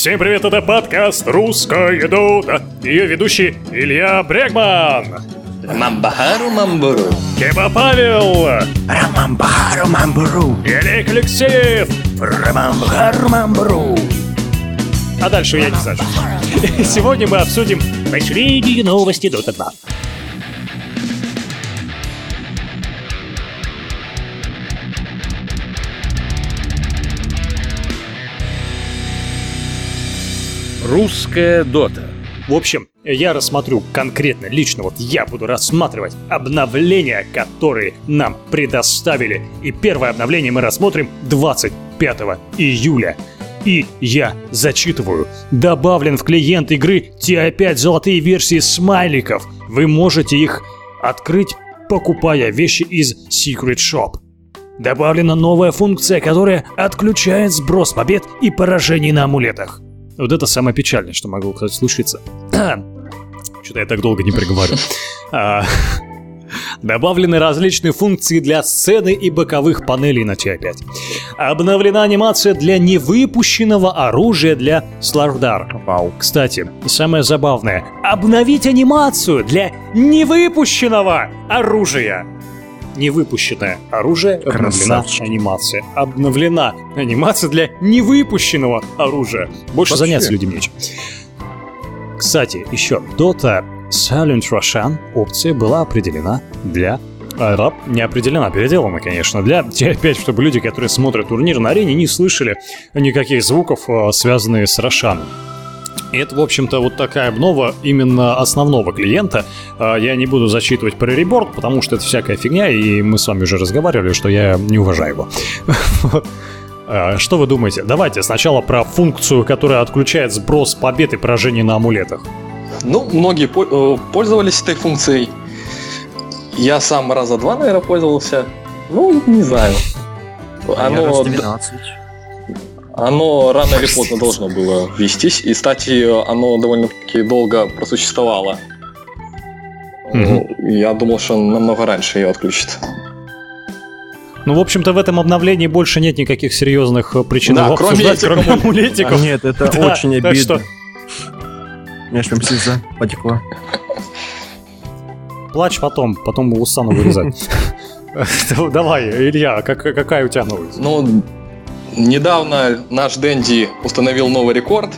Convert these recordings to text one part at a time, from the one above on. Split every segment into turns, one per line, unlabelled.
Всем привет, это подкаст «Русская дота». Ее ведущий Илья Брегман.
Мамбахару Мамбуру.
Кеба Павел.
Рамамбахару Мамбуру.
Олег Алексеев.
Рамамбахару Мамбуру.
А дальше я не знаю. Сегодня мы обсудим последние новости Дота 2.
Русская дота.
В общем, я рассмотрю конкретно, лично вот я буду рассматривать обновления, которые нам предоставили. И первое обновление мы рассмотрим 25 июля. И я зачитываю. Добавлен в клиент игры TI5 золотые версии смайликов. Вы можете их открыть, покупая вещи из Secret Shop. Добавлена новая функция, которая отключает сброс побед и поражений на амулетах. Вот это самое печальное, что могло, кстати, случиться. Что-то я так долго не приговорю. А, Добавлены различные функции для сцены и боковых панелей на TI-5. Обновлена анимация для невыпущенного оружия для Слардар.
Вау.
Кстати, самое забавное. Обновить анимацию для невыпущенного оружия. Невыпущенное оружие, обновлена
Красавчик.
анимация. Обновлена анимация для невыпущенного оружия. Больше
Вообще.
заняться людям нечем. Кстати, еще Dota Silent Russian опция была определена для а, раб не определена, переделана, конечно, для опять, чтобы люди, которые смотрят турнир на арене, не слышали никаких звуков, а, связанных с Рошаном. Это, в общем-то, вот такая обнова именно основного клиента. А, Я не буду зачитывать про реборд, потому что это всякая фигня, и мы с вами уже разговаривали, что я не уважаю его. А, Что вы думаете? Давайте сначала про функцию, которая отключает сброс побед и поражений на амулетах.
Ну, многие э, пользовались этой функцией. Я сам раза два, наверное, пользовался. Ну, не знаю.
Я
Оно,
раз
д-
12.
Оно рано или поздно должно было вестись. И, кстати, оно довольно-таки долго просуществовало.
Мгм.
Я думал, что намного раньше ее отключит.
Ну, в общем-то, в этом обновлении больше нет никаких серьезных э, причин
Да, кроме
обсуждать,
этих
кроме амулетиков.
Нет, это
Да,
очень
так что-
обидно. У меня прям слеза потекла.
Плачь потом, потом устану вырезать. Давай, Илья, как- какая у тебя новость?
Ну, недавно наш Дэнди установил новый рекорд,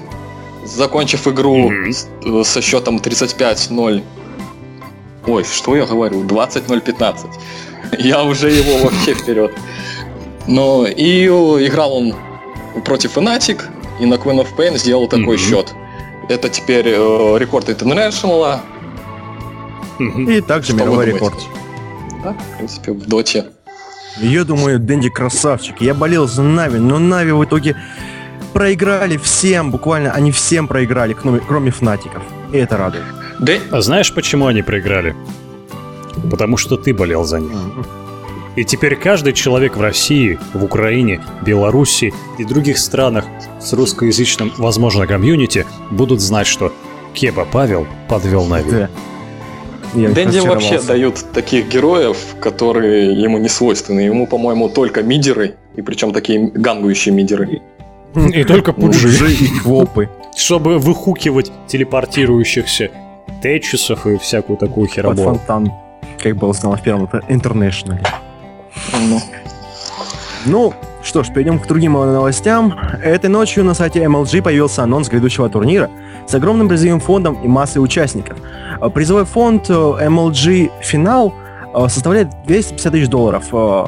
закончив игру э, со счетом 35-0. Ой, что я говорю? 20-0-15. Я уже его вообще вперед. Но и э, играл он против Fnatic, и на Queen of Pain сделал такой
Мгм.
счет. Это теперь э, рекорд International.
Мгм.
И также
Что
мировой рекорд.
Да, в принципе, в доте.
Я думаю, Дэнди красавчик. Я болел за Нави, но Нави в итоге проиграли всем, буквально они всем проиграли, кроме, кроме Фнатиков. И это радует.
Дэ-
А знаешь, почему они проиграли? Потому что ты болел за них. И теперь каждый человек в России, в Украине, Беларуси и других странах с русскоязычным, возможно, комьюнити будут знать, что Кеба Павел подвел Нави.
Да.
Дэнди вообще дают таких героев, которые ему не свойственны. Ему, по-моему, только мидеры, и причем такие гангующие мидеры.
И только пуджи.
Пуджи и квопы.
Чтобы выхукивать телепортирующихся течисов и всякую такую
Под
херобору.
фонтан. Как было сделано в первом интернешнале.
Ну,
Ну, что ж, перейдем к другим новостям. Этой ночью на сайте MLG появился анонс грядущего турнира с огромным призовым фондом и массой участников. Э, Призовой фонд э, MLG Финал э, составляет 250 тысяч долларов. Э,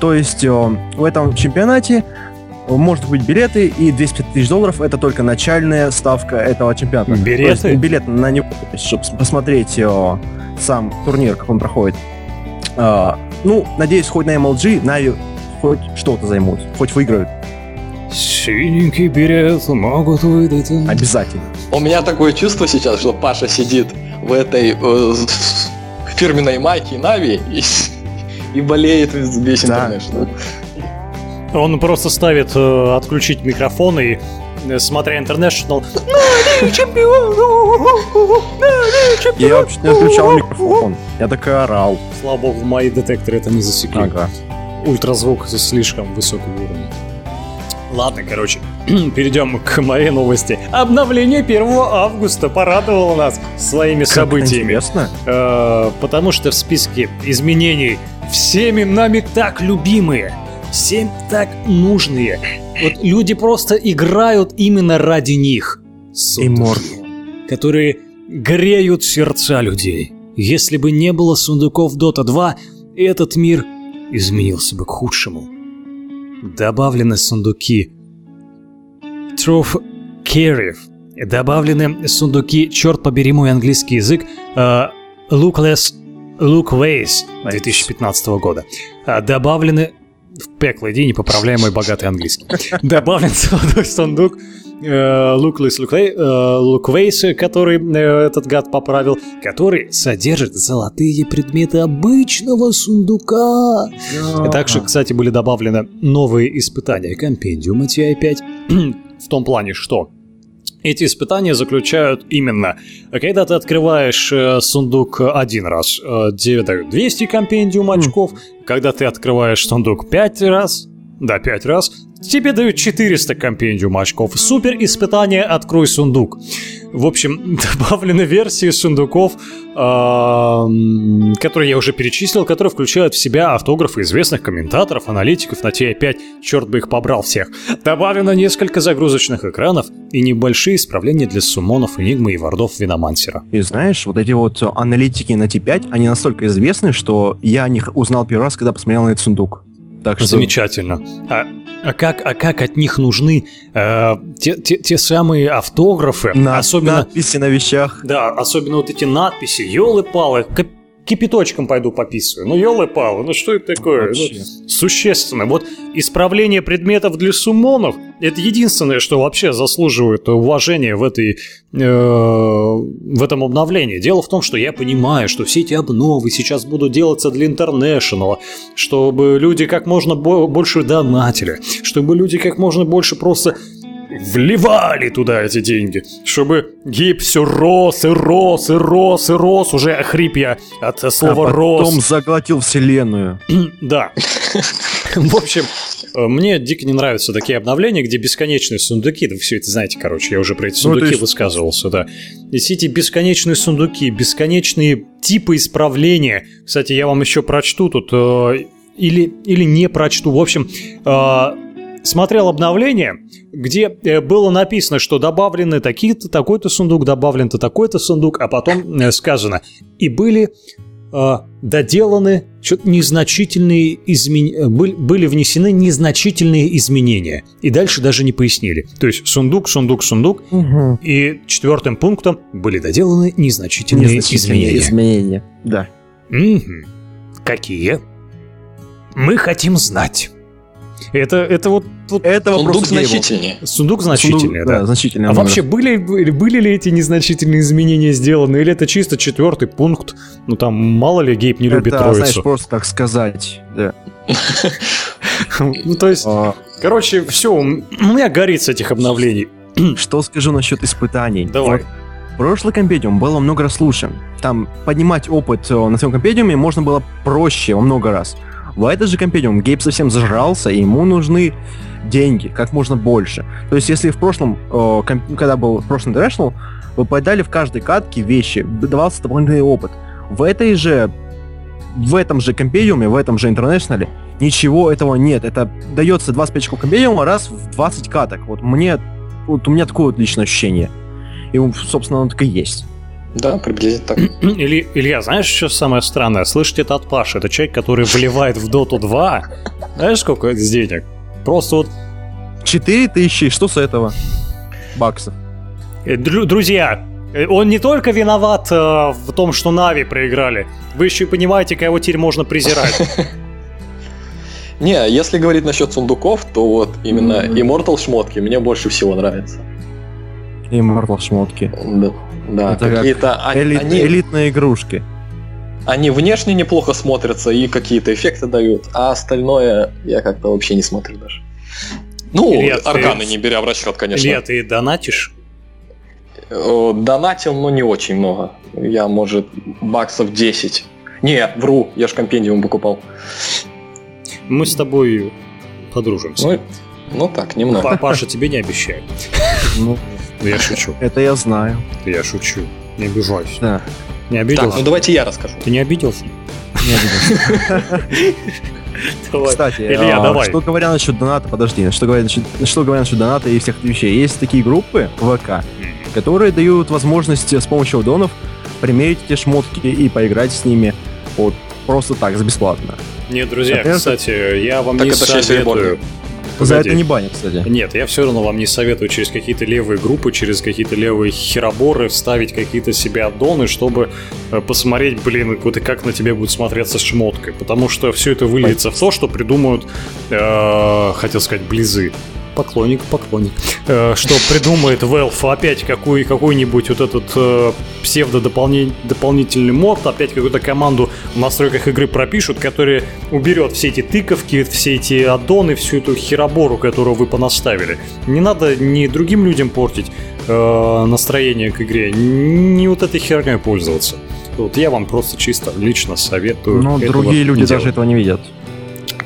То есть э, в этом чемпионате э, может быть билеты, и 250 тысяч долларов это только начальная ставка этого чемпионата.
Билеты?
То есть билет на него, чтобы посмотреть э, сам турнир, как он проходит. А, ну, надеюсь, хоть на MLG Нави хоть что-то займут, хоть выиграют.
Синенький билет могут выдать.
Обязательно.
у меня такое чувство сейчас, что Паша сидит в этой э, фирменной майке Нави и, и болеет весь
Да.
интернешнл.
Он просто ставит э, отключить микрофон и, э, смотря International,
Я вообще не отключал микрофон. Я так и орал.
слава богу, в мои детекторы это не засекли.
Ага.
Ультразвук слишком высокого уровня. Ладно, короче. перейдем к моей новости. Обновление 1 августа порадовало нас своими
Как
событиями.
интересно.
Э, потому что в списке изменений всеми нами так любимые, всем так нужные. Вот люди просто играют именно ради них. Сундуки, которые греют сердца людей. Если бы не было сундуков Dota 2, этот мир изменился бы к худшему. Добавлены сундуки Truth Carry. Добавлены сундуки, черт побери мой английский язык, э, Lookless Lookways 2015 года. А Добавлены... В пекло иди, не поправляй мой богатый английский. Добавлен сундук э, Lookless Lookwa- э, Lookways, который э, этот гад поправил, который содержит золотые предметы обычного сундука. Также, кстати, были добавлены новые испытания компендиума TI-5 в том плане, что эти испытания заключают именно, когда ты открываешь э, сундук один раз, э, тебе дают 200 компендиум очков, когда ты открываешь сундук 5 раз, да, 5 раз, тебе дают 400 компендиум очков. Супер испытание «Открой сундук». В общем, добавлены версии сундуков, которые я уже перечислил, которые включают в себя автографы известных комментаторов, аналитиков на TI-5, черт бы их побрал всех. Добавлено несколько загрузочных экранов и небольшие исправления для суммонов, энигмы и вардов Виномансера.
И знаешь, вот эти вот аналитики на T5, они настолько известны, что я о них узнал первый раз, когда посмотрел на этот сундук. Так что...
Замечательно. А, а как, а как от них нужны э, те, те, те самые автографы,
На-
особенно,
Надписи на вещах.
да, особенно вот эти надписи, елы-палы, кап- кипяточком пойду пописываю. Ну, елы-палы, ну что это такое?
Вообще.
Ну, существенно. Вот исправление предметов для суммонов это единственное, что вообще заслуживает уважения в этой э, в этом обновлении. Дело в том, что я понимаю, что все эти обновы сейчас будут делаться для интернешнл, чтобы люди как можно бо- больше донатили, чтобы люди как можно больше просто вливали туда эти деньги, чтобы гейп все рос и рос и рос и рос, уже охрип я от
А
слова рос.
потом заглотил вселенную.
Да. В общем, э, мне дико не нравятся такие обновления, где бесконечные сундуки. Да вы все это знаете, короче, я уже про эти
Ну,
сундуки
есть-
высказывался, да. И все эти бесконечные сундуки, бесконечные типы исправления. Кстати, я вам еще прочту тут, э, или, или не прочту. В общем, э, смотрел обновление, где э, было написано, что добавлены такие-то, такой-то сундук, добавлен-то такой-то сундук, а потом э, сказано, и были э, доделаны что-то незначительные изменения, были внесены незначительные изменения. И дальше даже не пояснили. То есть сундук, сундук, сундук, и четвертым пунктом были доделаны незначительные,
Незначительные
изменения.
изменения. Да.
Мгм. Какие? Мы хотим знать. Это, это вот, вот
Это
Сундук значительнее.
сундук значительный,
Сундук,
да.
значительный.
А
много.
вообще были, были были ли эти незначительные изменения сделаны, или это чисто четвертый пункт? Ну там мало ли Гейб не любит
это, знаешь,
троицу.
просто так сказать. Да.
Ну то есть,
А,
короче, все, у меня горит с этих обновлений.
Что скажу насчет испытаний?
Давай.
Прошлый компедиум было много раз лучше. Там поднимать опыт э, на своем компедиуме можно было проще во много раз. В этот же компедиум Гейб совсем зажрался, и ему нужны деньги, как можно больше. То есть, если в прошлом, э, комп- когда был прошлый International, вы подали в каждой катке вещи, давался дополнительный опыт. В этой же, в этом же компедиуме, в этом же International ничего этого нет. Это дается 25 очков компедиума раз в 20 каток. Вот мне, вот у меня такое вот личное ощущение. И, собственно, оно так и есть.
Да, приблизительно так.
Или, Илья, знаешь, что самое странное? Слышать это от Паши. Это человек, который вливает в Доту 2. Знаешь, сколько это денег? Просто вот
4 тысячи, что с этого? Баксов.
Э, дру- Друзья, э, он не только виноват э, в том, что Нави проиграли. Вы еще и понимаете, кого теперь можно презирать.
Не, если говорить насчет сундуков, то вот именно Immortal шмотки мне больше всего нравятся.
Immortal шмотки.
Да, да,
Это как
какие-то... а-
Эли-
они,
Элитные игрушки.
они внешне неплохо смотрятся и какие-то эффекты дают, а остальное я как-то вообще не смотрю даже. Ну,
Илья, ты-
арканы не беря в расчет, конечно.
Илья, ты донатишь?
Э, Донатил, но не очень много. Я, может, баксов 10. Не, вру, я ж компендиум покупал.
Мы с тобой подружимся.
Ну, Ну так, немного.
Па- Паша, тебе не обещаю.
Ну,
Ну, Я шучу,
это я знаю.
я шучу. Не обижайся.
Да,
Не
Так,
обиделся?
ну давайте я расскажу.
Ты не обиделся?
не обиделся. Кстати,
Илья,
а,
давай.
что говоря насчет доната, подожди, что говоря, насчет, что говоря насчет доната и всех вещей, есть такие группы ВК, которые дают возможность с помощью донов примерить эти шмотки и поиграть с ними вот просто так, за бесплатно.
Нет, друзья,
Соответственно-
кстати, я вам
Так
не советую.
Серебряный.
За
Погоди.
это не банят, кстати.
Нет, я все равно вам не советую через какие-то левые группы, через какие-то левые хероборы вставить какие-то себе аддоны, чтобы э, посмотреть, блин, как на тебе будет смотреться шмоткой. Потому что все это выльется в то, что придумают, э, хотел сказать, близы. Поклонник, поклонник. Э, что придумает Valve опять какой, какой-нибудь вот этот э, псевдо-дополнительный мод, опять какую-то команду в настройках игры пропишут, которая уберет все эти тыковки, все эти аддоны, всю эту херобору, которую вы понаставили. Не надо ни другим людям портить э, настроение к игре, ни вот этой херней пользоваться. Вот я вам просто чисто лично советую.
Но
этого
другие люди
не
даже этого не видят.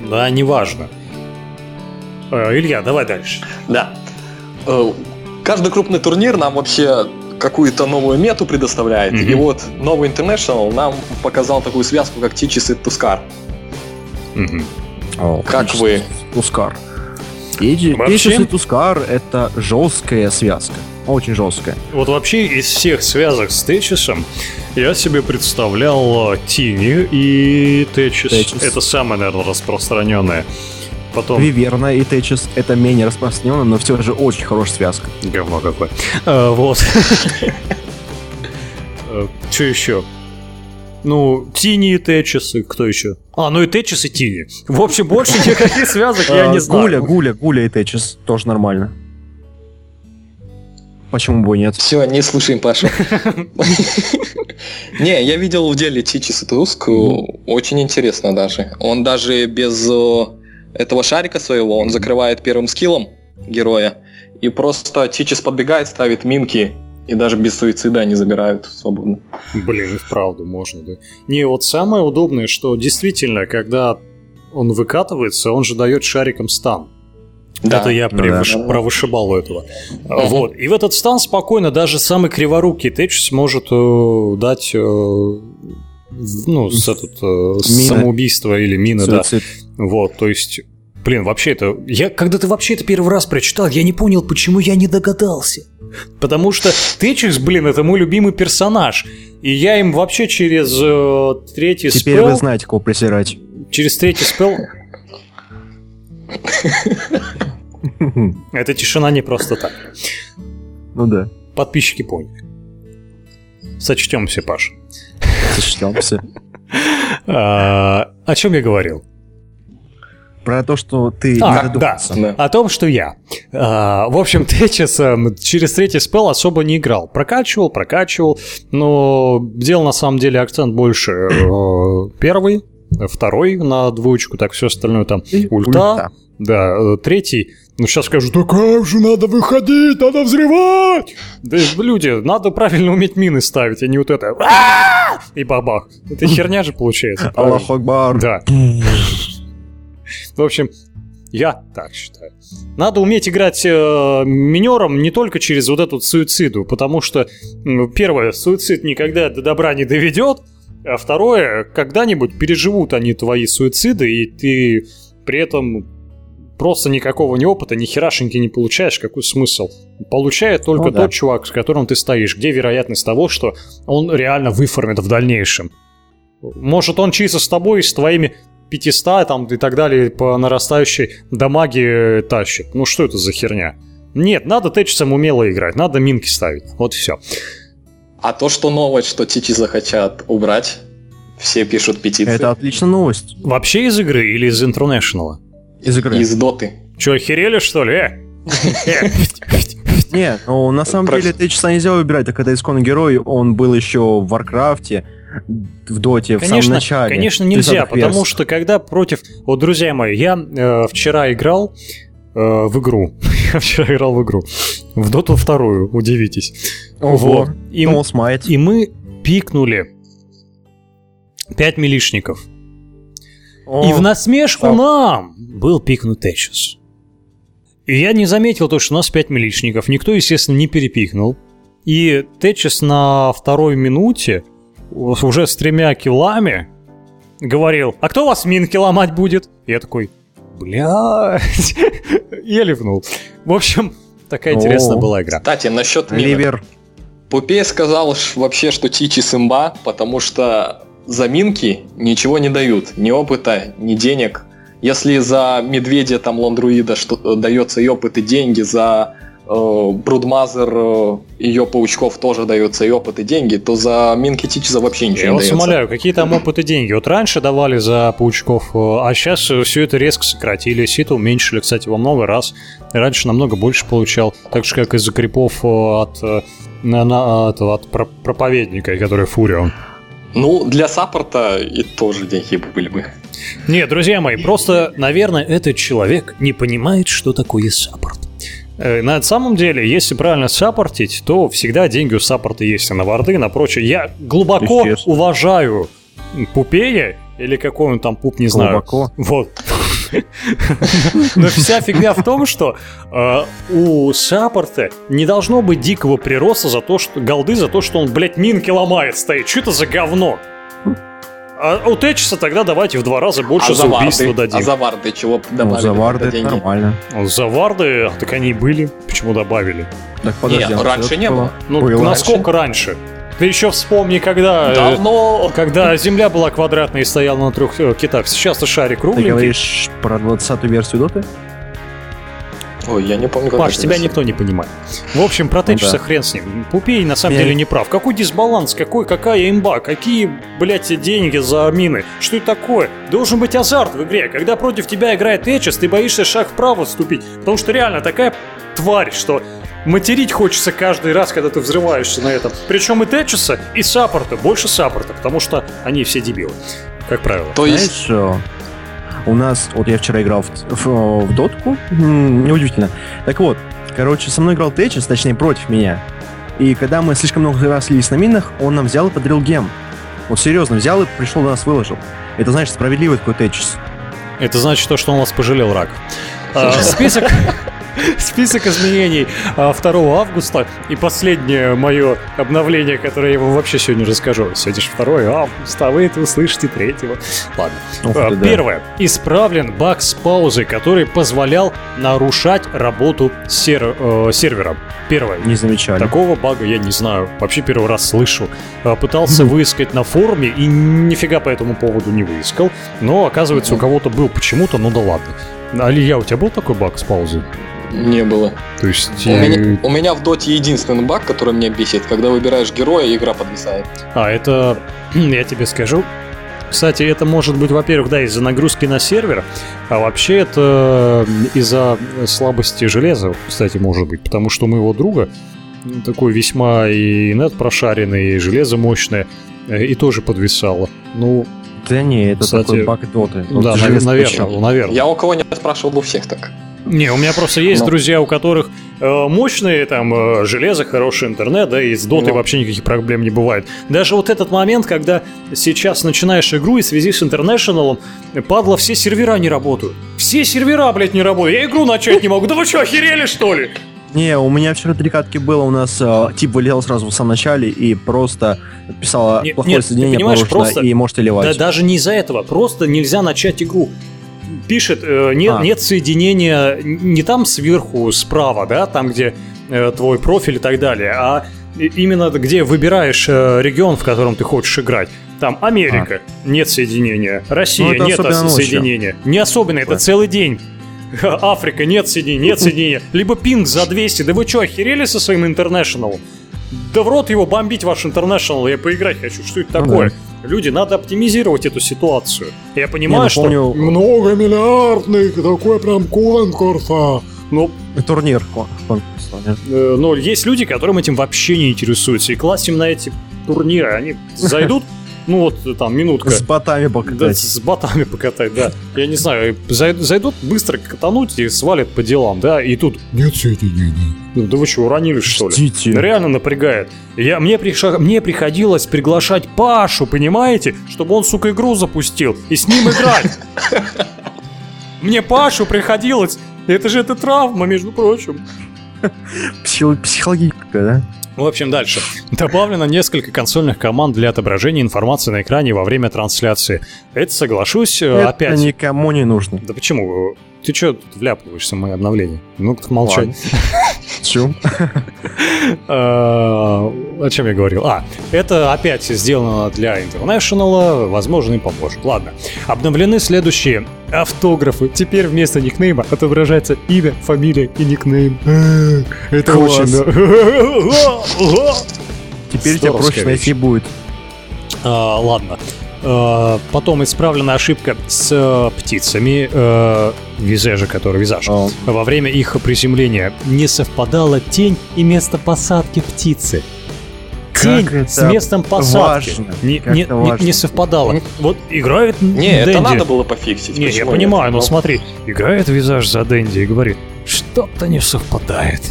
Да, неважно. Э, Илья, давай дальше.
Да. Э, Каждый крупный турнир нам вообще какую-то новую мету предоставляет.
Мгм.
И вот новый International нам показал такую связку, как Тичис и Тускар.
Мгм.
Как вы?
Тускар. Вообще- и Тускар — это жесткая связка. Очень жесткая.
Вот вообще из всех связок с Течисом я себе представлял э, Тини и Течис.
Течис.
Это самое, наверное, распространенное. Потом...
Виверна и Течес — это менее распространенно, но все же очень хорошая связка.
Говно какое. А, вот. Что еще? Ну, Тини и Течисы, кто еще? А, ну и Течис и Тини. В общем, больше никаких связок я
А,
не знаю.
Гуля, Гуля, Гуля и Течес тоже нормально. Почему бы и нет?
Все, не слушаем Пашу. Не, я видел в деле Тичис и Туск. Очень интересно даже. Он даже без э, этого шарика своего, он закрывает первым скиллом героя. И просто Тичис подбегает, ставит минки. И даже без суицида они забирают свободно.
Блин, и вправду можно, да. Не, вот самое удобное, что действительно, когда он выкатывается, он же дает шариком стан.
Да.
Это я
Ну да.
превыш-
Да-да.
провышибал у этого.
Мгм.
Вот. И в этот стан спокойно даже самый криворукий Тэч сможет э, дать э, ну, с этот, э,
Мина.
самоубийство или мина, да. Вот, то есть, блин, вообще это... Я, когда ты вообще это первый раз прочитал, я не понял, почему я не догадался. Потому что Тэчис, блин, это мой любимый персонаж. И я им вообще через э, третий
Теперь
спел...
вы знаете, кого презирать.
Через третий спел... Эта тишина не просто так.
Ну да,
Подписчики поняли. Сочтемся, Паш.
сочтемся.
А, о чем я говорил?
Про то, что ты
А,
не
да. О том, что я. А, в общем, Течис эм, через третий спел особо не играл. Прокачивал, прокачивал, но делал на самом деле акцент больше э, первый, второй на двоечку, так все остальное там
И
ульта, да, э, третий. Ну, сейчас скажу, да как же надо выходить, надо взрывать! Да, люди, надо правильно уметь мины ставить, а не вот это. И бабах. Это херня же получается.
Аллах Акбар.
Да. В общем, я так считаю. Надо уметь играть э, минером не только через вот эту суициду, потому что, м, первое, суицид никогда до добра не доведет, а второе, когда-нибудь переживут они твои суициды, и ты при этом просто никакого ни опыта, ни херашеньки не получаешь, какой смысл? Получает только
Ну да.
тот чувак, с которым ты стоишь. Где вероятность того, что он реально выформит в дальнейшем? Может, он чисто с тобой, с твоими 500 там, и так далее по нарастающей дамаге тащит. Ну что это за херня? Нет, надо течисом умело играть, надо минки ставить. Вот и все.
А то, что новость, что Течиса хотят убрать, все пишут петиции.
Это отличная новость
Вообще из игры или из Интернешнала?
из игры.
Из доты.
Че, охерели, что ли? Э? Э,
Не, ну на самом деле Течиса нельзя выбирать, так это исконный герой, он был еще в Варкрафте, в Доте, в самом
Конечно,
начале.
конечно нельзя,
30-х
потому что когда против... Вот, друзья мои, я э, вчера играл э, в игру. я вчера играл в игру. В Доту вторую, удивитесь.
Ого,
Вот. И, и мы пикнули 5 милишников.
О,
И в насмешку
сам.
нам был пикнут Течес. И я не заметил то, что у нас 5 миличников. Никто, естественно, не перепихнул. И Тетчес на второй минуте уже с тремя килами говорил, а кто у вас минки ломать будет? Я такой, блядь, я ливнул. В общем, такая интересная
О.
была игра.
Кстати, насчет минок.
Ливер.
Пупей сказал вообще, что Тичи сымба, потому что заминки ничего не дают. Ни опыта, ни денег. Если за медведя, там, ландруида что, э, дается и опыт, и деньги, за Broodmother, э, ее паучков тоже дается и опыт, и деньги, то за Минки Течиса вообще ничего
Я
не
вас
дается.
умоляю, какие там опыты деньги? Вот раньше давали за паучков, э, а сейчас все это резко сократили, сито уменьшили, кстати, во много раз. Раньше намного больше получал, так же, как из-за крипов э, от, э, на- на- от про- проповедника, который Фурион.
Ну, для саппорта и тоже деньги были бы.
Нет, друзья мои, просто, наверное, этот человек не понимает, что такое саппорт. Э, На самом деле, если правильно саппортить, то всегда деньги у саппорта есть и на варды, и на прочее. Я глубоко уважаю Пупея, или какой он там пуп, не знаю.
Глубоко.
Вот. Но вся фигня в том, что э, у саппорта не должно быть дикого прироста за то, что голды за то, что он, блядь, минки ломает стоит. Что это за говно? А у Течиса тогда давайте в два раза больше
а
за
за
убийство
варды,
дадим.
а за варды чего
Ну,
добавили?
за варды это нормально.
За варды, а, так они и были. Почему добавили?
Так, подожди,
Не,
а
раньше не было.
Ну,
Было.
насколько раньше? Ты еще вспомни, когда... э,
Давно.
Когда Земля была квадратной и стояла на трех э, китах. Сейчас-то шарик
Ты
кругленький.
говоришь про 20-ю версию доты?
Ой, я не помню, как
Паш,
это
тебя никто не понимает. В общем, про Тетчиса
да.
хрен с ним. Пупей на самом
Я-
деле не прав. Какой дисбаланс, какой, какая имба, какие, блядь, деньги за мины? Что это такое? Должен быть азарт в игре. Когда против тебя играет Тетчис, ты боишься шаг вправо вступить. Потому что реально такая тварь, что материть хочется каждый раз, когда ты взрываешься на этом. Причем и Тетчиса, и саппорта. Больше саппорта, потому что они все дебилы. Как правило.
То есть,
Знаешь, у нас, вот я вчера играл в, в, в дотку, неудивительно. Так вот, короче, со мной играл Течис, точнее, против меня. И когда мы слишком много раз слились на минах, он нам взял и подарил гем. Вот серьезно, взял и пришел до нас выложил. Это значит справедливый такой Течис.
Это значит то, что он вас пожалел, рак. А, Список... Список изменений а, 2 августа и последнее мое обновление, которое я вам вообще сегодня расскажу. Сегодня же 2 августа, а вы это услышите 3 Ладно.
Ух
А,
ты, да.
Первое. Исправлен баг с паузой, который позволял нарушать работу сер- э, сервера. Первое.
Не замечали.
Такого бага я не знаю. Вообще первый раз слышу. А, Пытался выискать на форуме и нифига по этому поводу не выискал. Но оказывается у кого-то был почему-то, ну да ладно. Алия, у тебя был такой баг с паузой?
Не было.
То есть...
У
э,
меня, у меня в доте единственный баг, который меня бесит, когда выбираешь героя, игра подвисает.
А, это... Я тебе скажу. Кстати, это может быть, во-первых, да, из-за нагрузки на сервер, а вообще это из-за слабости железа, кстати, может быть, потому что у моего друга такой весьма и нет прошаренный, и железо мощное, э, и тоже подвисало. Ну,
Да не, это
Кстати,
такой баг доты.
да, наверное, наверное.
Я у кого не спрашивал, у всех так.
Не, у меня просто есть
Ну.
друзья, у которых э, мощные там э, железо, хороший интернет, да, и с дотой
Ну.
вообще никаких проблем не бывает. Даже вот этот момент, когда сейчас начинаешь игру и в связи с интернешналом, э, падла, все сервера не работают. Все сервера, блядь, не работают. Я игру начать не могу. Да вы что, охерели, что ли?
Не, у меня вчера три катки было, у нас э, тип вылетел сразу в самом начале и просто писала
Не-
плохое
нет,
соединение,
понимаешь, просто-
и можете
Да
ливать.
даже не из-за этого. Просто нельзя начать игру. Пишет, э, нет,
А.
нет соединения не там сверху, справа, да, там, где э, твой профиль и так далее, а именно где выбираешь э, регион, в котором ты хочешь играть. Там Америка, нет соединения. Россия,
Ну,
нет
ночью.
соединения. Не особенно, это
Такое.
целый день. Африка, нет соединения, нет соединения. Либо пинг за 200. Да вы что, охерели со своим интернешналом? Да в рот его бомбить ваш интернешнл, я поиграть хочу. Что это
Ну
такое? Люди, надо оптимизировать эту ситуацию. Я понимаю,
ну,
что
помню-
многомиллиардный такой прям конкурс. а. Ну,
Турнир. кон- конкурс, да.
э, но есть люди, которым этим вообще не интересуются. И класть им на эти турниры, они зайдут, ну вот э, там минутка.
С ботами
Да,
покатать.
с ботами покатать, да. Я не знаю, зай- зайдут быстро катануть и свалят по делам, да, и тут нет соединений. Ну, да вы что, уронили что ли? Реально напрягает. Я, мне, приша- мне приходилось приглашать Пашу, понимаете, чтобы он, сука, игру запустил и с ним играть. Мне Пашу приходилось Это же это травма, между прочим.
Психо- Психологическая, да?
В общем, дальше. Добавлено несколько консольных команд для отображения информации на экране во время трансляции. Это, соглашусь, э,
Это
опять.
никому не нужно.
Да почему? Ты что тут вляпываешься в мои обновления? Ну, так молчать.
Чё?
А, О чем я говорил? А, это опять сделано для International, возможно, и попозже. Ладно. Обновлены следующие автографы. Теперь вместо никнейма отображается имя, фамилия и никнейм. Э, Это очень...
Теперь тебя
Здоровская
проще найти будет.
А, Ладно. А, Потом исправлена ошибка с э, птицами, э, визажа, который визаж.
А,
Во время их приземления не совпадала тень и место посадки птицы. Тень
Как
с
это
местом посадки
важно,
не,
как
не-
это
не-
важно.
не совпадало. Вот играет
Не, это
Дэнди.
надо было пофиксить.
Не, я понимаю,
нет?
но
Ну,
смотри, играет визаж за Дэнди и говорит, что-то не совпадает.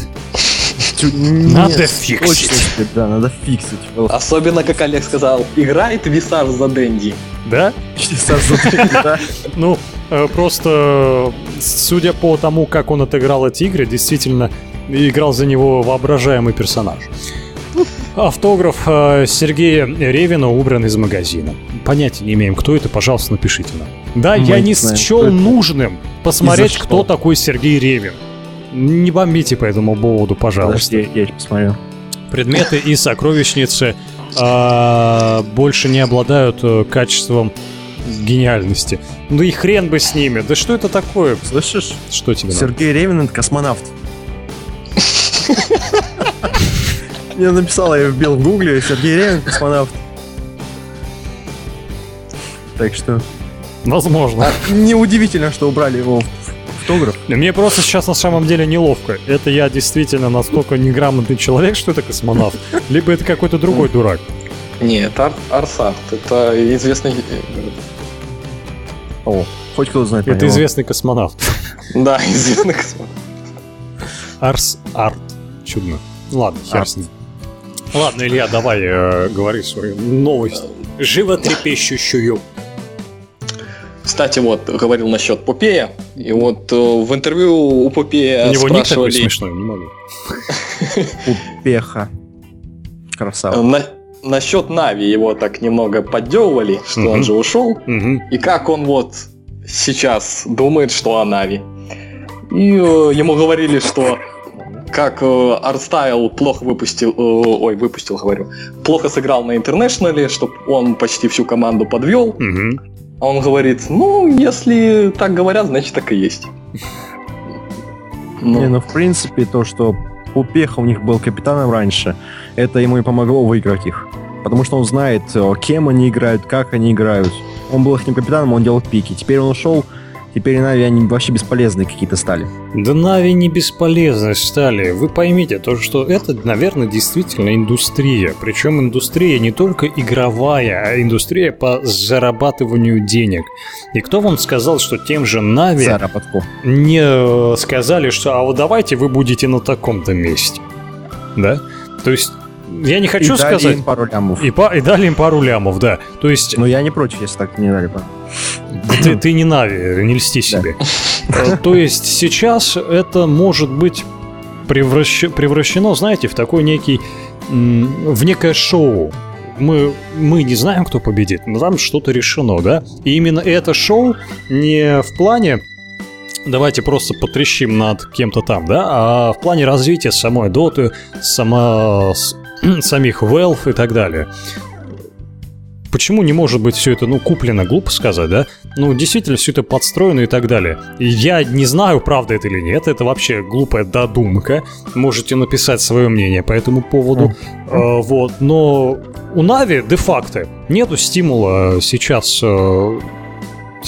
Надо
нет,
фиксить.
точности, Да, надо фиксить.
Особенно, как Олег сказал, играет висаж за Дэнди.
Да?
Часа за три, да.
Ну, э, просто, судя по тому, как он отыграл эти игры, действительно играл за него воображаемый персонаж. Автограф э, Сергея Ревина убран из магазина. Понятия не имеем, кто это, пожалуйста, напишите нам. Да,
Мы
я
не знаем,
счел нужным посмотреть, кто такой Сергей Ревин. Не бомбите по этому поводу, пожалуйста.
Подожди, я посмотрю.
Предметы и сокровищницы а, больше не обладают э, качеством гениальности. Ну и хрен бы с ними. Да что это такое?
Слышишь?
Что тебе надо?
Сергей Ревин это космонавт. Я написал, я вбил в гугле Сергей Ревин космонавт. Так что
Возможно.
неудивительно, что убрали его в автограф.
Мне просто сейчас на самом деле неловко. Это я действительно настолько неграмотный человек, что это космонавт. Либо это какой-то другой дурак.
Нет, Ар- Арсахт. Это известный... э,
О, хоть кто знает
Это известный космонавт.
Да, известный космонавт.
Арс Арт. Чудно. Ладно, хер с ним. Ладно, Илья, давай э, говори свою новость. Животрепещущую.
Кстати, вот, говорил насчет Попея. И вот э, в интервью у Попея
У него ник такой
спрашивали...
смешной, не могу.
Успеха.
э,
Красава.
на- насчет Нави его так немного поддевывали, что он же ушел. И как он вот сейчас думает, что о Нави. И э, ему говорили, что как э, Артстайл плохо выпустил, ой, выпустил, говорю, плохо сыграл на Интернешнале, что он почти всю команду подвел. А он говорит, ну, если так говорят, значит так и есть. Ну,
Не, ну в принципе то, что Пупеха у них был капитаном раньше, это ему и помогло выиграть их. Потому что он знает, э, кем они играют, как они играют. Он был их капитаном, он делал пики. Теперь он ушел, теперь Нави они вообще бесполезные какие-то стали.
Да Нави не бесполезны стали. Вы поймите, то, что это, наверное, действительно индустрия. Причем индустрия не только игровая, а индустрия по зарабатыванию денег. И кто вам сказал, что тем же Нави
Заработку.
не э, сказали, что а вот давайте вы будете на таком-то месте? Да? То есть, я не хочу
И дали
сказать...
им пару лямов.
И, па- и дали им пару лямов, да. То есть,
Но я не против, если так не дали.
Да ты, ты не Нави, не льсти себе. Э, То есть сейчас это может быть превращ- превращено, знаете, в такой некий, в некое шоу. Мы, мы не знаем, кто победит, но там что-то решено, да? И именно это шоу не в плане давайте просто потрещим над кем-то там, да, а в плане развития самой доты, сама, самих Valve и так далее. Почему не может быть все это, ну, куплено, глупо сказать, да? Ну, действительно, все это подстроено и так далее. И я не знаю, правда это или нет, это вообще глупая додумка. Можете написать свое мнение по этому поводу. Э, вот, но у Нави де-факто нету стимула сейчас э,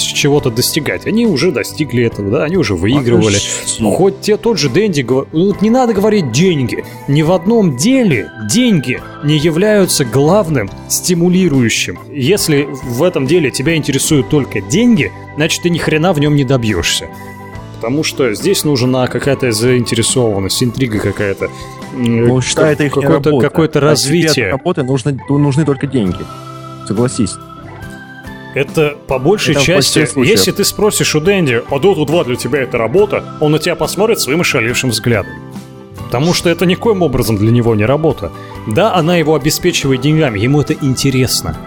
чего-то достигать. Они уже достигли этого, да, они уже выигрывали. Ну, Хоть те, тот же Дэнди говорит, не надо говорить деньги. Ни в одном деле деньги не являются главным стимулирующим. Если в этом деле тебя интересуют только деньги, значит ты ни хрена в нем не добьешься. Потому что здесь нужна какая-то заинтересованность, интрига какая-то.
Ну, считай, это их
какое-то, какое-то
тебе от
развитие.
работы нужны, нужны только деньги. Согласись.
Это по большей
Это
части, если ты спросишь у Дэнди, а Dota 2 для тебя это работа, он на тебя посмотрит своим ошалевшим взглядом. Потому что это никоим образом для него не работа. Да, она его обеспечивает деньгами, ему это интересно.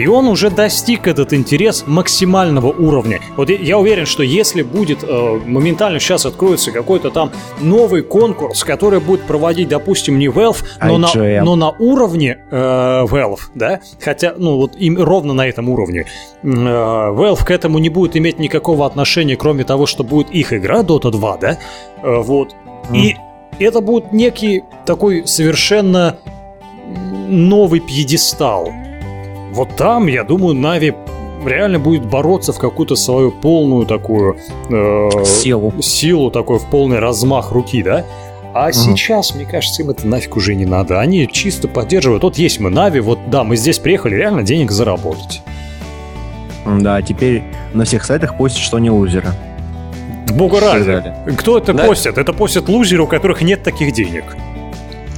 И он уже достиг этот интерес максимального уровня. Вот я- уверен, что если будет э, моментально сейчас откроется какой-то там новый конкурс, который будет проводить, допустим, не Valve, но, на,
IGN.
но на уровне э, Valve, да, хотя, ну вот им ровно на этом уровне, э, Valve к этому не будет иметь никакого отношения, кроме того, что будет их игра Dota 2, да, Э, вот. И это будет некий такой совершенно новый пьедестал. Вот там, я думаю, Нави реально будет бороться в какую-то свою полную такую э,
Силу.
силу, такой в полный размах руки, да? А сейчас, мне кажется, им это нафиг уже не надо. Они чисто поддерживают. Вот есть мы Нави, вот да, мы здесь приехали реально денег заработать.
Да, теперь на всех сайтах постят, что они лузеры.
Бога ради. Кто это
Да.
постит? Это постят лузеры, у которых нет таких денег.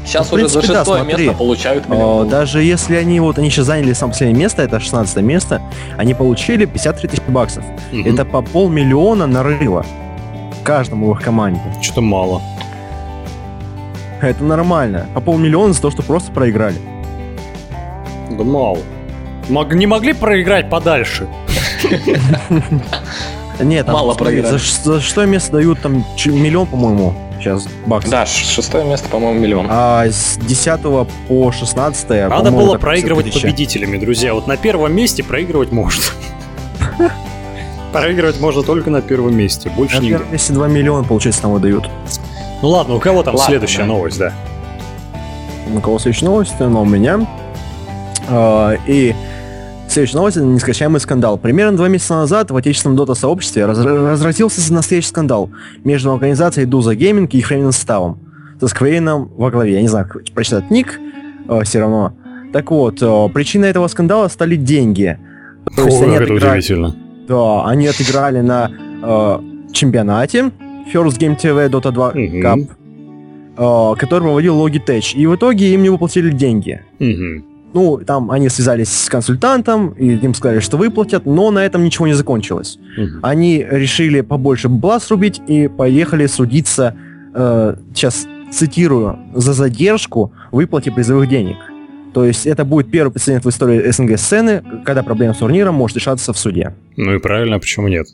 Сейчас
Ну,
уже за
принципе, да,
шестое
смотри.
место получают
А,
миллион.
Даже если они вот они сейчас заняли самое последнее место, это 16 место, они получили 53 тысячи баксов. Это по полмиллиона нарыла каждому в их команде.
что-то мало.
Это нормально. По полмиллиона за то, что просто проиграли.
Да мало. Мог- не могли проиграть подальше?
Нет,
Мало проиграли.
за, за шестое место дают там миллион, по-моему, сейчас баксов.
Да, шестое место, по-моему, миллион.
А с 10 по 16
Надо было проигрывать победителями, друзья. Вот на первом месте проигрывать можно. Проигрывать можно только на первом месте, больше нигде.
Например, если 2 миллиона, получается, там выдают.
Ну ладно, у кого там
Ладно,
следующая
да.
новость, да?
У кого следующая новость, но у меня. А, И следующая новость — это нескончаемый скандал. Примерно два месяца назад в отечественном дота-сообществе раз- разразился настоящий скандал между организацией Дуза Gaming и их временным составом. Со Сквейном во главе. Я не знаю, как прочитать ник, все равно. Так вот, э, причиной этого скандала стали деньги. То есть
Ой,
они
это
отыграли-
удивительно.
Да, они отыграли на э, чемпионате First Game TV Dota 2
Мгм.
Cup, э, который проводил Logitech. И в итоге им не выплатили деньги.
Мгм.
Ну, там они связались с консультантом, и им сказали, что выплатят, но на этом ничего не закончилось.
Мгм.
Они решили побольше бабла срубить и поехали судиться, э, сейчас цитирую, за задержку выплате призовых денег. То есть это будет первый прецедент в истории СНГ-сцены, когда проблема с турниром может решаться в суде.
Ну и правильно, почему нет?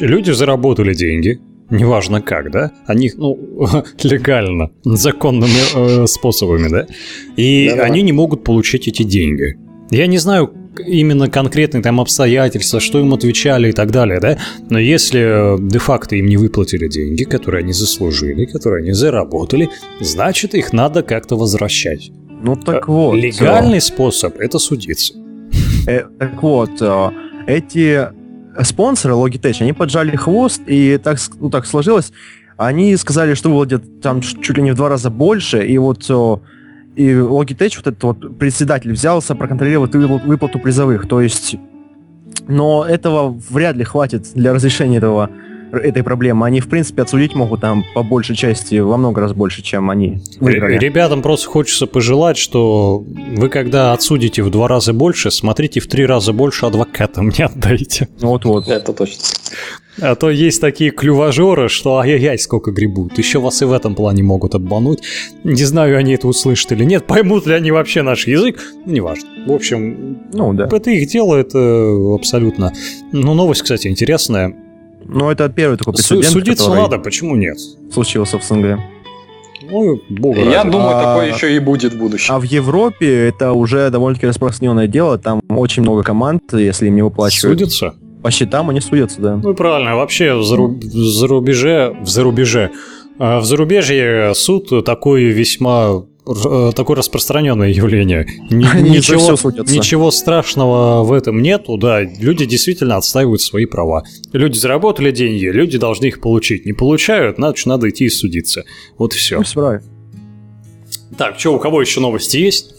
Люди заработали деньги, неважно как, да? Они, ну, легально, законными э, способами, да? И
Да-да.
они не могут получить эти деньги. Я не знаю именно конкретные там обстоятельства, что им отвечали и так далее, да? Но если э, де-факто им не выплатили деньги, которые они заслужили, которые они заработали, значит, их надо как-то возвращать.
Ну так вот.
Легальный способ – это судиться.
Э, так вот, э, эти спонсоры Logitech, они поджали хвост, и так, ну, так сложилось, они сказали, что выводят там чуть ли не в два раза больше, и вот э, и Logitech, вот этот вот председатель, взялся проконтролировать выпла- выплату призовых, то есть, но этого вряд ли хватит для разрешения этого этой проблемы. Они, в принципе, отсудить могут там по большей части, во много раз больше, чем они выиграли.
Р- Ребятам просто хочется пожелать, что вы когда отсудите в два раза больше, смотрите в три раза больше адвокатам не отдайте.
Вот-вот.
Это точно.
А то есть такие клюважеры, что ай-яй-яй, сколько гребут. Еще вас и в этом плане могут обмануть. Не знаю, они это услышат или нет, поймут ли они вообще наш язык, неважно. В общем,
Ну да.
это их дело, это абсолютно... Ну, новость, кстати, интересная.
Но это первый такой
Су-
прецедент,
судиться
который
надо, почему нет?
случился в СНГ.
Ну, бога
Я
ради.
думаю,
А-
такое еще и будет в будущем.
А в Европе это уже довольно-таки распространенное дело. Там очень много команд, если им не выплачивают
Судятся?
по счетам, они судятся, да.
Ну и правильно, вообще в, зару- в зарубеже, в зарубеже, а, в зарубежье суд такой весьма такое распространенное явление. Ни-
Они
ничего, ничего страшного в этом нету, да. Люди действительно отстаивают свои права. Люди заработали деньги, люди должны их получить. Не получают, значит, надо идти и судиться. Вот и все.
Ну.
Так, что, у кого еще новости есть?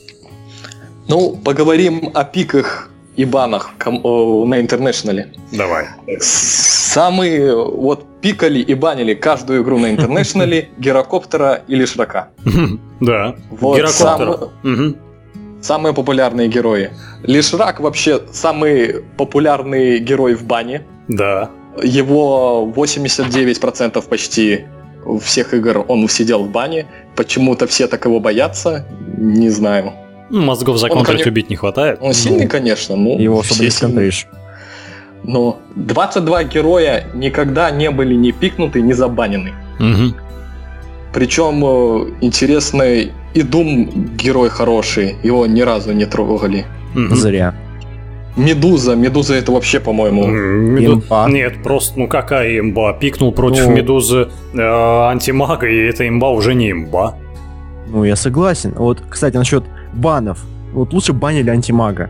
Ну, поговорим о пиках и банах на интернешнале.
Давай.
Самые вот пикали и банили каждую игру на интернешнале Гирокоптера, Лишрака.
Да.
Вот
Гирокоптера.
сам-
Мгм.
самые популярные герои. Лишрак вообще самый популярный герой в бане.
Да.
Его 89% почти всех игр он сидел в бане. Почему-то все так его боятся, не знаю.
Ну, мозгов законтрить
конечно-
убить не хватает.
Он сильный, конечно, но
Его особо
все
не сконтришь.
Но 22 героя никогда не были ни пикнуты, ни забанены.
Мгм.
Причем э, интересный и Дум герой хороший, его ни разу не трогали.
Мгм.
Зря.
Медуза, Медуза это вообще, по-моему,
Меду-
Имба.
Нет, просто, ну какая имба? Пикнул против
Ну.
Медузы э, антимага, и эта имба уже не имба.
Ну, я согласен. Вот, кстати, насчет банов. Вот лучше банили антимага.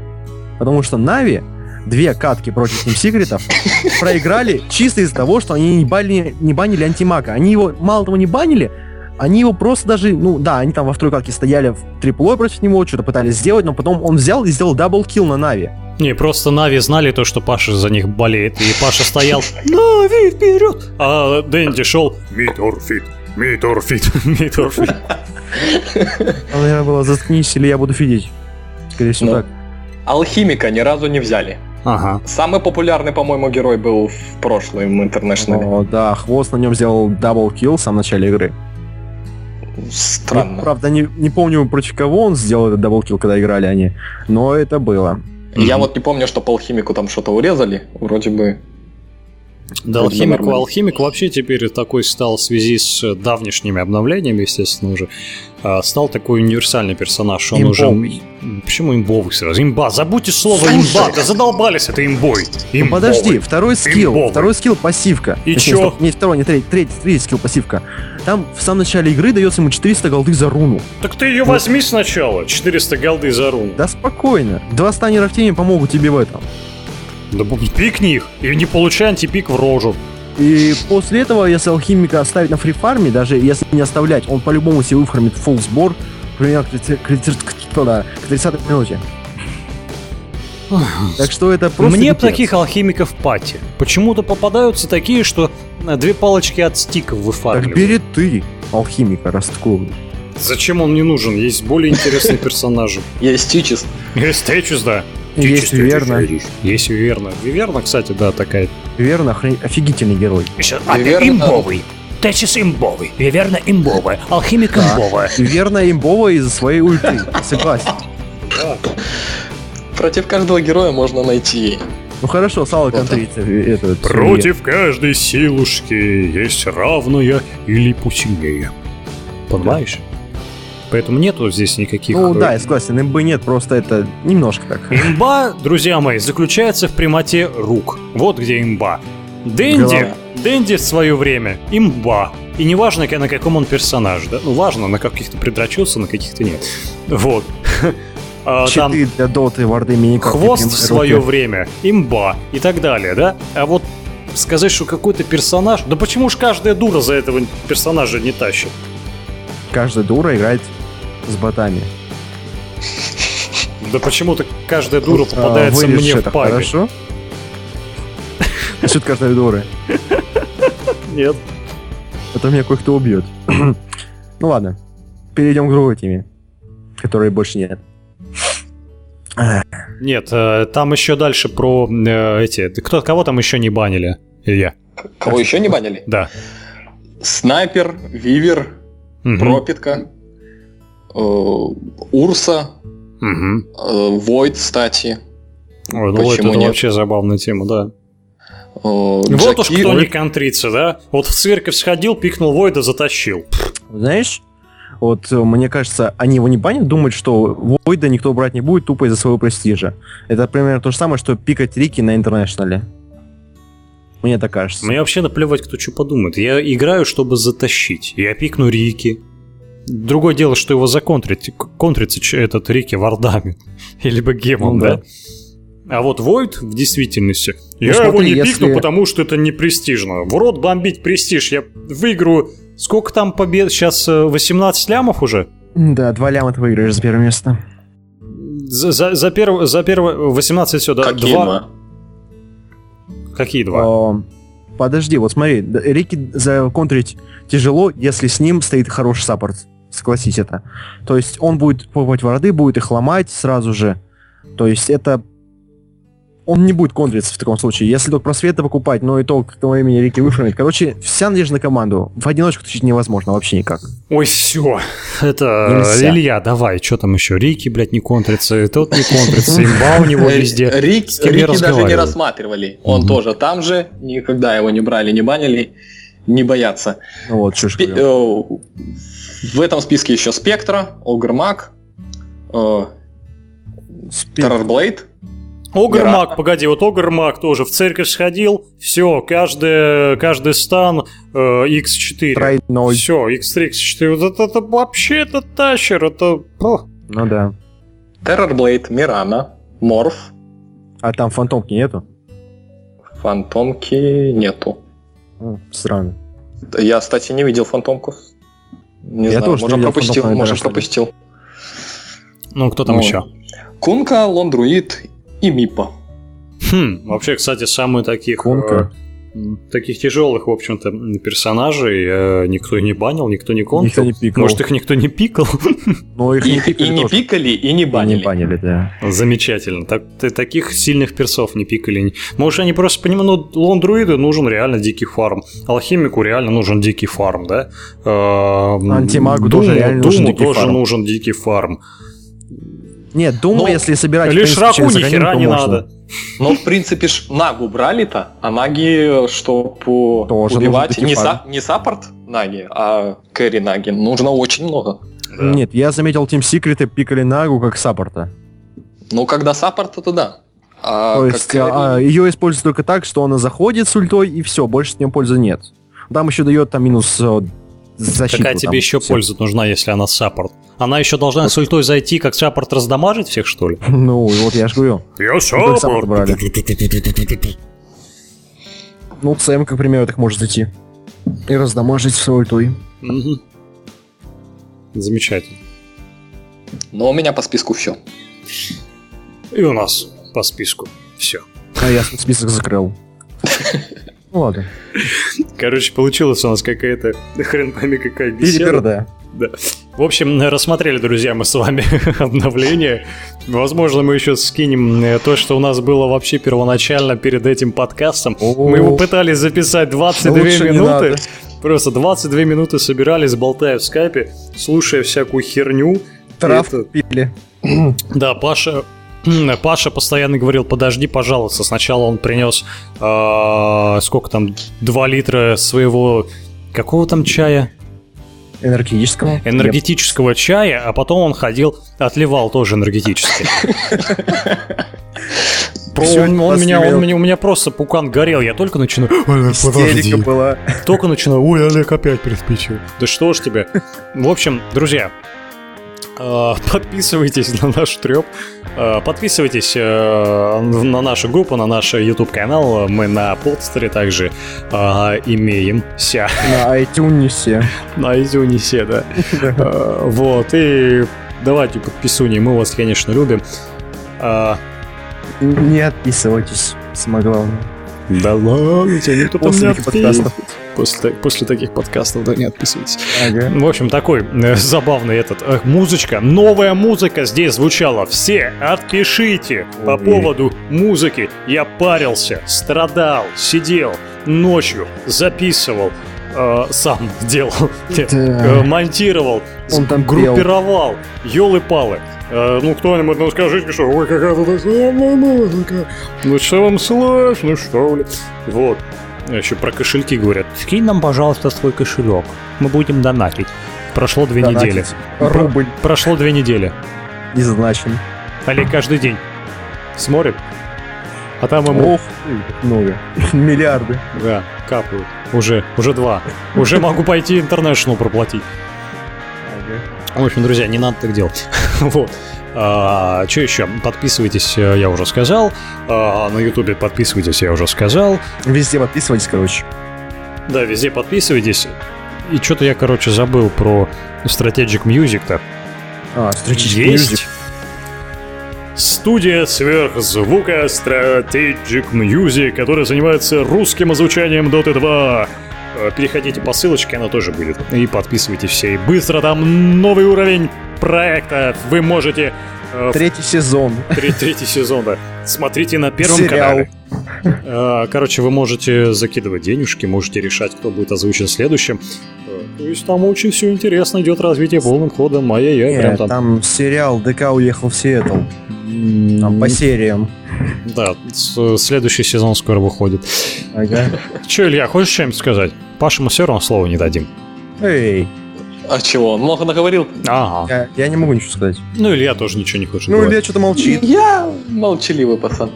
Потому что Нави две катки против Team Secret'ов проиграли чисто из-за того, что они не банили, не банили антимага. Они его мало того не банили, они его просто даже, ну да, они там во второй катке стояли в триплой против него, что-то пытались сделать, но потом он взял и сделал даблкил на Нави.
Не, просто Нави знали то, что Паша за них болеет, и Паша стоял «Нави, вперед!» А Дэнди шел «Миторфит, Миторфит, Миторфит».
А, наверное, было «Заткнись, или я буду фидеть». Скорее всего,
Ну.
так.
Алхимика ни разу не взяли.
Ага.
Самый популярный, по-моему, герой был в прошлом интернешнале.
О, да, Хвост на нем сделал даблкил в самом начале игры.
Странно.
Я, правда, не, не помню, против кого он сделал этот даблкил, когда играли они, но это было.
Я
Мгм.
вот не помню, что по алхимику там что-то урезали. Вроде бы.
Да,
бы
алхимик,
нормально.
алхимик вообще теперь такой стал в связи с давнишними обновлениями, естественно, уже. а, Стал такой универсальный персонаж. Он уже...
Имбовый.
М, Почему имбовый сразу? Имба, забудьте слово
Слушай.
имба, да задолбались это имбой.
Ну,
Имбовый.
подожди, второй скилл,
Имбовый.
второй скилл пассивка.
И
Точнее,
чё?
стоп, Не второй, не третий, третий, третий скилл пассивка. Там в самом начале игры дается ему 400 голды за руну.
Так ты ее возьми сначала, 400 голды за рун.
Да спокойно. Два станера в теме помогут тебе в этом.
Да пикни их, и не получай антипик в рожу.
И после этого, если алхимика оставить на фрифарме, даже если не оставлять, он по-любому себе выфармит фулл сбор, примерно к 30 к 30 к- да, к 30 минуте. Так что это просто...
Мне
пипец.
таких алхимиков пати. Почему-то попадаются такие, что э, две палочки от стиков
Так
выфармливают.
бери ты алхимика ростковый.
Зачем он не нужен? Есть более интересные персонажи.
Есть Тичис.
Есть Течус, да.
Есть Виверна.
Есть Виверна. Виверна, кстати, да, такая.
Верно, охрен- офигительный герой.
Еще,
а ты Виверна- имбовый.
Течус имбовый. Виверна имбовая. Алхимик имбовая.
Верно, имбова из-за своей ульты. Согласен.
Против каждого героя можно найти.
Ну хорошо, Сало
Вот
контрится. Это,
Против каждой силушки есть равная или посильнее. Понимаешь? Поэтому нету здесь никаких...
Ну да, я согласен, имбы нет, просто это немножко так.
Имба, друзья мои, заключается в прямоте рук. Вот где имба. Дэнди,
Голова.
Дэнди в свое время имба. И не важно, на каком он персонаж, да? Ну, важно, на каких-то предрочился, на каких-то нет. Вот. А,
Читы для доты, варды, миникарты.
хвост в свое время, имба и так далее, да? А вот сказать, что какой-то персонаж... Да почему ж каждая дура за этого персонажа не тащит?
Каждая дура играет с ботами.
Да почему-то каждая дура
А,
попадается мне в пабе.
Хорошо? Насчет каждой дуры.
Нет.
А то меня кое-кто убьет. ну ладно. Перейдем к другой теме. Которой больше нет.
Нет, э, там еще дальше про э, эти... Кто, кого там еще не банили? Илья.
Кого еще не банили?
Да.
Снайпер, Вивер,
Мгм.
Пропитка, Урса,
Мгм.
э, Войд, кстати.
Ой, ну вот
Почему
это
нет?
вообще забавная тема, да.
э,
Вот уж
Джаки.
кто не контрится, да? Вот в церковь сходил, пикнул Войда, затащил.
Знаешь, вот э, мне кажется, они его не банят, думают, что Войда никто брать не будет тупо из-за своего престижа. Это примерно то же самое, что пикать Рики на интернешнале. Мне так кажется.
Мне вообще наплевать, кто что подумает. Я играю, чтобы затащить. Я пикну Рики. Другое дело, что его законтрить. Контрится этот Рики вардами. Или гемом,
Ну
да?
да.
А вот Войд в действительности. я
смотри,
его не
если-
пикну, потому что это не престижно. В рот бомбить престиж. Я выиграю. Сколько там побед? Сейчас э, 18 лямов уже?
Да, два ляма ты выиграешь за первое место.
За, за, за, перв- за первое 18 все, да?
Какие
два.
два?
Какие два?
О, подожди, вот смотри, Рики законтрить тяжело, если с ним стоит хороший саппорт. Согласись это. То есть он будет покупать вороды, будет их ломать сразу же. То есть это... Он не будет контриться в таком случае. Если только просветы покупать, но и то к тому времени Рики выфармит. Короче, вся надежда на команду. В одиночку тащить невозможно вообще никак.
Ой, все. Это
Нельзя.
Илья, давай, что там еще? Рики, блядь, не контрится, и тот не контрится, имба у него
Э,
везде.
Рик-
я
Рики даже не рассматривали. Он тоже там же, никогда его не брали, не банили, не боятся.
Ну вот, что ж
Спе-
говорю.
э, В этом списке еще Спектра, Огрмак,
Спи-
Террорблейд.
Огрмак,
Мира.
погоди, вот Огрмак тоже в церковь сходил, все, каждый, каждый стан э, X4.
Тройной.
Все, X3, X4, вот это, это вообще это тащер, это... о,
Ну да.
Террорблейд, Мирана, Морф,
А там фантомки нету?
Фантомки нету.
М, Странно.
Я, кстати, не видел Фантомку. Не
Я
знаю,
тоже
может пропустил,
Фантомку
может пропустил.
Ну, кто там
Ну,
еще?
Кунка, Лондруид и Мипа.
Хм, вообще, кстати, самые таких...
Конка.
Э, таких тяжелых, в общем-то, персонажей э, никто и не банил, никто не контрил.
Никто не пикал.
Может, их никто не пикал?
Но их
И,
не
и
пикали
не
тоже.
пикали, и не
И
банили.
не банили, да.
Замечательно. Так, таких сильных персов не пикали. Может, они просто понимают, ну, лондруиду нужен реально дикий фарм. Алхимику реально нужен дикий фарм, да? Эм,
Антимагу тоже
Думу-
реально нужен дикий
тоже
фарм.
нужен дикий фарм.
Нет, думаю,
Ну,
если собирать...
Лишраку
принципе,
ни хера не
можно.
надо.
Но, в принципе, ж Нагу брали-то, а Наги, чтобы
Тоже
убивать, не,
такой
са- не саппорт Наги, а кэрри Наги, нужно очень много.
Да.
Нет, я заметил Team Secret пикали Нагу как саппорта.
Ну, когда саппорт, то да. А
То есть
кэрри-
а, ее используют только так, что она заходит с ультой и все, больше с нее пользы нет. Там еще дает там минус э, защиту.
Какая
там,
тебе еще
всё.
польза нужна, если она саппорт? Она еще должна с ультой зайти, как саппорт раздамажить всех, что ли?
Ну, и вот я же говорю.
Я
саппорт брали. Ну, Сэм, к примеру, так может зайти. И раздамажить с ультой.
Замечательно.
Но у меня по списку все.
И у нас по списку все.
А я список закрыл. Ну ладно.
Короче, получилась у нас какая-то хрен пойми какая беседа.
Переперда.
В общем, рассмотрели, друзья, мы с вами обновление. Возможно, мы еще скинем э, то, что у нас было вообще первоначально перед этим подкастом. Мы его пытались записать 22
Лучше
минуты. Просто 22 минуты собирались, болтая в скайпе, слушая всякую херню.
Травку
Это-
пили.
Да, Паша... Паша постоянно говорил, подожди, пожалуйста. Сначала он принес, а, сколько там, 2 литра своего... Какого там чая?
Энергетического.
энергетического чая, а потом он ходил, отливал тоже энергетически. Про- Он, он меня, он меня, у меня просто пукан горел. Я только начинаю. «Олег,
Истерика была.
Только начинаю. Ой, Олег опять приспичил. Да что ж тебе. В общем, друзья, подписывайтесь на наш треп. э, Подписывайтесь э, на нашу группу, на наш YouTube канал. Мы на подстере также э, имеемся.
На iTunes.
На iTunes, да. Э, Вот, и давайте, подписуни, мы вас, конечно, любим.
Не отписывайтесь, самое главное.
Да ладно, тебя никто там не
подкастов.
После, после таких подкастов, да, не отписывайтесь.
Ага.
В общем, такой э, забавный этот э, музычка. Новая музыка здесь звучала. Все отпишите по
Ой.
поводу музыки. Я парился, страдал, сидел ночью, записывал, э, сам делал, э,
Да.
монтировал,
Он там
группировал. Ёлы-палы. Э, ну, кто-нибудь, ну, скажите, что, ой, какая тут самая музыка. Ну, что вам сложно, что ли? Вот. Еще про кошельки говорят. Скинь нам, пожалуйста, свой кошелек. Мы будем донатить. Прошло две
Донатить.
недели.
Рубль
Прошло две недели.
не значим.
Олег каждый день смотрит. А там ему,
Ох, много. Миллиарды.
да, капают. Уже, уже два. Уже могу пойти интернешнл проплатить. В общем, друзья, не надо так делать. вот. А, что еще? Подписывайтесь, э, я уже сказал. А, на Ютубе подписывайтесь, я уже сказал.
Везде подписывайтесь, короче.
Да, везде подписывайтесь. И что-то я, короче, забыл про Strategic Music-то.
А, Strategic
Есть
Music.
студия сверхзвука Strategic Music, которая занимается русским озвучанием Dota 2. Э, Переходите по ссылочке, она тоже будет. И подписывайтесь все. И быстро там новый уровень проекта. Вы можете... э,
Третий сезон.
тре- третий сезон, да. Смотрите на Первом
Сериал.
канале. Э, Короче, вы можете закидывать денежки, можете решать, кто будет озвучен следующим. Э, То есть там очень все интересно, идет развитие полным ходом. Ай-яй-яй,
Не,
прям там.
там сериал ДК уехал в Сиэтл. Там по сериям.
Да, следующий сезон скоро выходит.
Ага.
Че, Илья, хочешь что-нибудь сказать? Паше мы все равно слова не дадим.
Эй,
А чего, он много наговорил?
Ага.
я, я не могу ничего сказать.
Ну, Илья тоже ничего не хочет
Ну,
говорить.
Илья что-то молчит.
Я молчаливый пацан.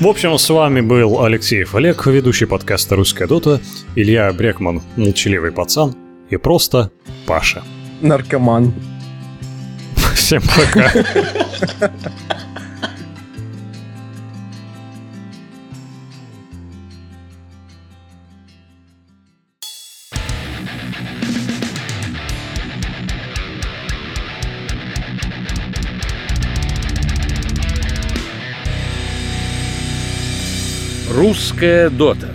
В общем, с вами был Алексеев Олег, ведущий подкаста «Русская дота», Илья Брекман, молчаливый пацан, и просто Паша.
Наркоман.
Всем пока.
Русская дота.